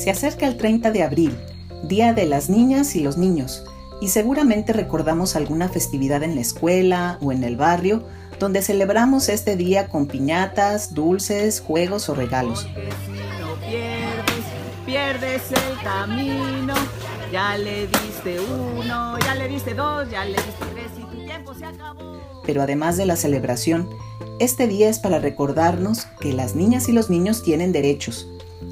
Se acerca el 30 de abril, Día de las Niñas y los Niños, y seguramente recordamos alguna festividad en la escuela o en el barrio donde celebramos este día con piñatas, dulces, juegos o regalos. pierdes, el camino, ya le diste uno, ya le diste dos, ya le diste tres y tu tiempo se acabó. Pero además de la celebración, este día es para recordarnos que las niñas y los niños tienen derechos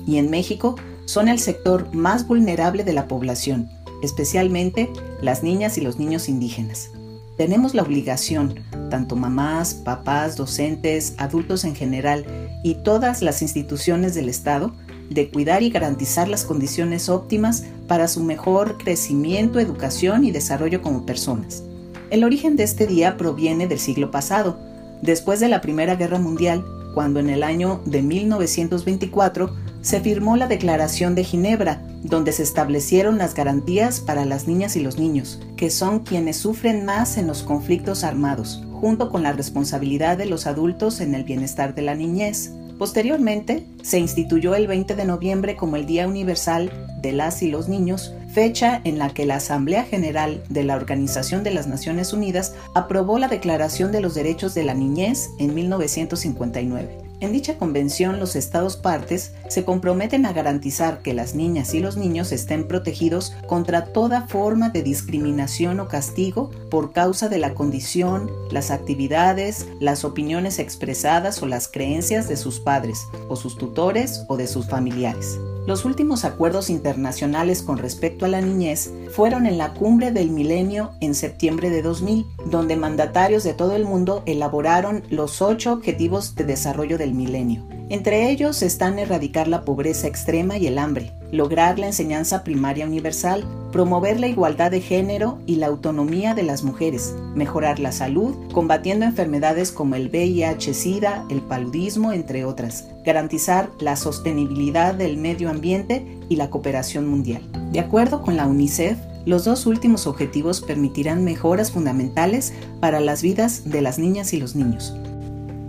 y en México son el sector más vulnerable de la población, especialmente las niñas y los niños indígenas. Tenemos la obligación, tanto mamás, papás, docentes, adultos en general y todas las instituciones del Estado, de cuidar y garantizar las condiciones óptimas para su mejor crecimiento, educación y desarrollo como personas. El origen de este día proviene del siglo pasado, después de la Primera Guerra Mundial, cuando en el año de 1924 se firmó la Declaración de Ginebra, donde se establecieron las garantías para las niñas y los niños, que son quienes sufren más en los conflictos armados, junto con la responsabilidad de los adultos en el bienestar de la niñez. Posteriormente, se instituyó el 20 de noviembre como el Día Universal de las y los Niños, fecha en la que la Asamblea General de la Organización de las Naciones Unidas aprobó la Declaración de los Derechos de la Niñez en 1959. En dicha convención, los Estados partes se comprometen a garantizar que las niñas y los niños estén protegidos contra toda forma de discriminación o castigo por causa de la condición, las actividades, las opiniones expresadas o las creencias de sus padres, o sus tutores o de sus familiares. Los últimos acuerdos internacionales con respecto a la niñez fueron en la cumbre del milenio en septiembre de 2000, donde mandatarios de todo el mundo elaboraron los ocho objetivos de desarrollo del milenio. Entre ellos están erradicar la pobreza extrema y el hambre, lograr la enseñanza primaria universal, promover la igualdad de género y la autonomía de las mujeres, mejorar la salud, combatiendo enfermedades como el VIH-Sida, el paludismo, entre otras, garantizar la sostenibilidad del medio ambiente y la cooperación mundial. De acuerdo con la UNICEF, los dos últimos objetivos permitirán mejoras fundamentales para las vidas de las niñas y los niños.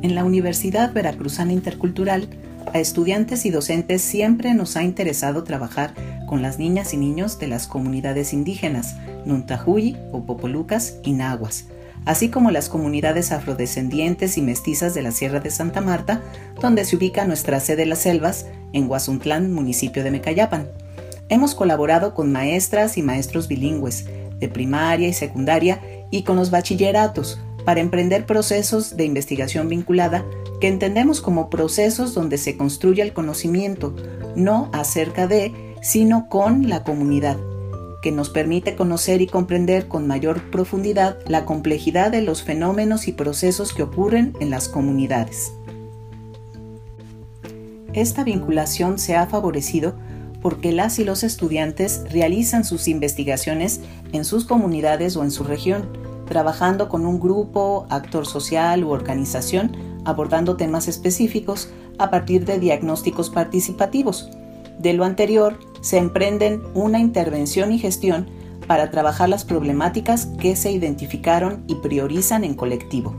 En la Universidad Veracruzana Intercultural, a estudiantes y docentes siempre nos ha interesado trabajar con las niñas y niños de las comunidades indígenas, Nuntahuyi, Popolucas y Nahuas, así como las comunidades afrodescendientes y mestizas de la Sierra de Santa Marta, donde se ubica nuestra sede de las selvas, en Guazuntlán, municipio de Mecayapan. Hemos colaborado con maestras y maestros bilingües, de primaria y secundaria, y con los bachilleratos, para emprender procesos de investigación vinculada que entendemos como procesos donde se construye el conocimiento, no acerca de, sino con la comunidad, que nos permite conocer y comprender con mayor profundidad la complejidad de los fenómenos y procesos que ocurren en las comunidades. Esta vinculación se ha favorecido porque las y los estudiantes realizan sus investigaciones en sus comunidades o en su región, trabajando con un grupo, actor social u organización, abordando temas específicos a partir de diagnósticos participativos. De lo anterior, se emprenden una intervención y gestión para trabajar las problemáticas que se identificaron y priorizan en colectivo.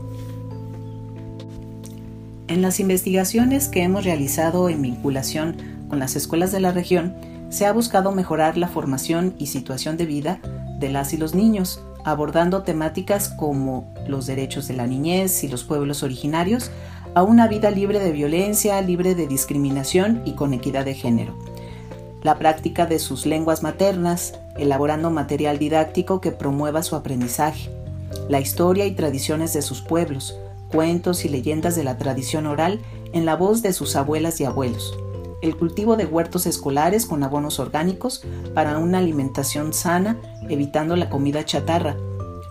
En las investigaciones que hemos realizado en vinculación con las escuelas de la región, se ha buscado mejorar la formación y situación de vida de las y los niños, abordando temáticas como los derechos de la niñez y los pueblos originarios a una vida libre de violencia, libre de discriminación y con equidad de género. La práctica de sus lenguas maternas, elaborando material didáctico que promueva su aprendizaje. La historia y tradiciones de sus pueblos, cuentos y leyendas de la tradición oral en la voz de sus abuelas y abuelos el cultivo de huertos escolares con abonos orgánicos para una alimentación sana, evitando la comida chatarra,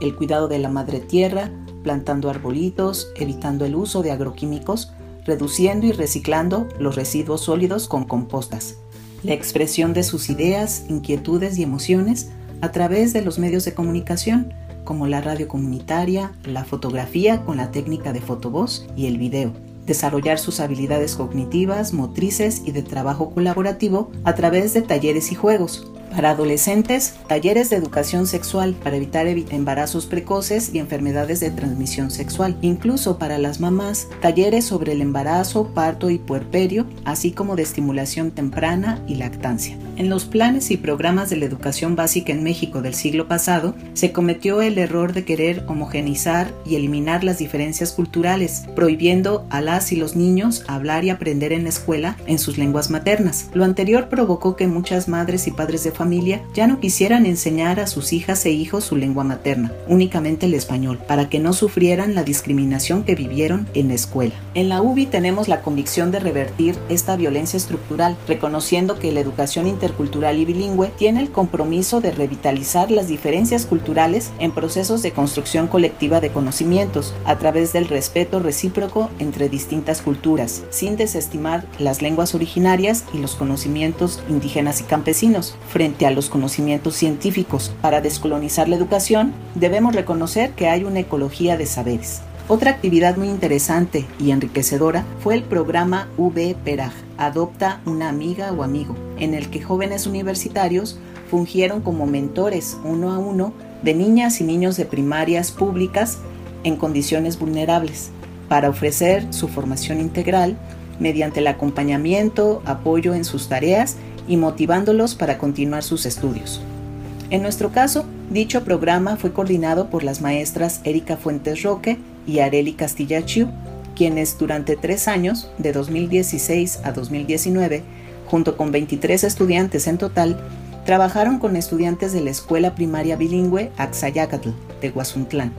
el cuidado de la madre tierra, plantando arbolitos, evitando el uso de agroquímicos, reduciendo y reciclando los residuos sólidos con compostas, la expresión de sus ideas, inquietudes y emociones a través de los medios de comunicación, como la radio comunitaria, la fotografía con la técnica de fotovoz y el video desarrollar sus habilidades cognitivas, motrices y de trabajo colaborativo a través de talleres y juegos, Para adolescentes, talleres de educación sexual para evitar embarazos precoces y enfermedades de transmisión sexual. Incluso para las mamás, talleres sobre el embarazo, parto y puerperio, así como de estimulación temprana y lactancia. En los planes y programas de la educación básica en México del siglo pasado, se cometió el error de querer homogenizar y eliminar las diferencias culturales, prohibiendo a las y los niños hablar y aprender en la escuela en sus lenguas maternas. Lo anterior provocó que muchas madres y padres de familia ya no quisieran enseñar a sus hijas e hijos su lengua materna, únicamente el español, para que no sufrieran la discriminación que vivieron en la escuela. En la UBI tenemos la convicción de revertir esta violencia estructural, reconociendo que la educación intercultural y bilingüe tiene el compromiso de revitalizar las diferencias culturales en procesos de construcción colectiva de conocimientos a través del respeto recíproco entre distintas culturas, sin desestimar las lenguas originarias y los conocimientos indígenas y campesinos, frente a los conocimientos científicos. Para descolonizar la educación, debemos reconocer que hay una ecología de saberes. Otra actividad muy interesante y enriquecedora fue el programa V Peraj, Adopta una amiga o amigo, en el que jóvenes universitarios fungieron como mentores uno a uno de niñas y niños de primarias públicas en condiciones vulnerables, para ofrecer su formación integral mediante el acompañamiento, apoyo en sus tareas y motivándolos para continuar sus estudios. En nuestro caso, dicho programa fue coordinado por las maestras Erika Fuentes Roque y Areli Castilla Chiu, quienes durante tres años, de 2016 a 2019, junto con 23 estudiantes en total, trabajaron con estudiantes de la Escuela Primaria Bilingüe Axayacatl de Guazuntlán,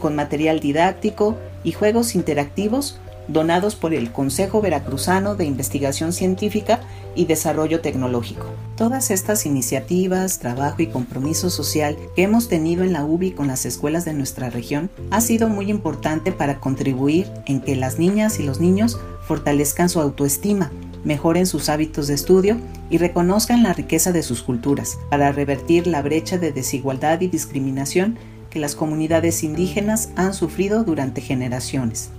con material didáctico y juegos interactivos donados por el Consejo Veracruzano de Investigación Científica y Desarrollo Tecnológico. Todas estas iniciativas, trabajo y compromiso social que hemos tenido en la UBI con las escuelas de nuestra región ha sido muy importante para contribuir en que las niñas y los niños fortalezcan su autoestima, mejoren sus hábitos de estudio y reconozcan la riqueza de sus culturas, para revertir la brecha de desigualdad y discriminación que las comunidades indígenas han sufrido durante generaciones.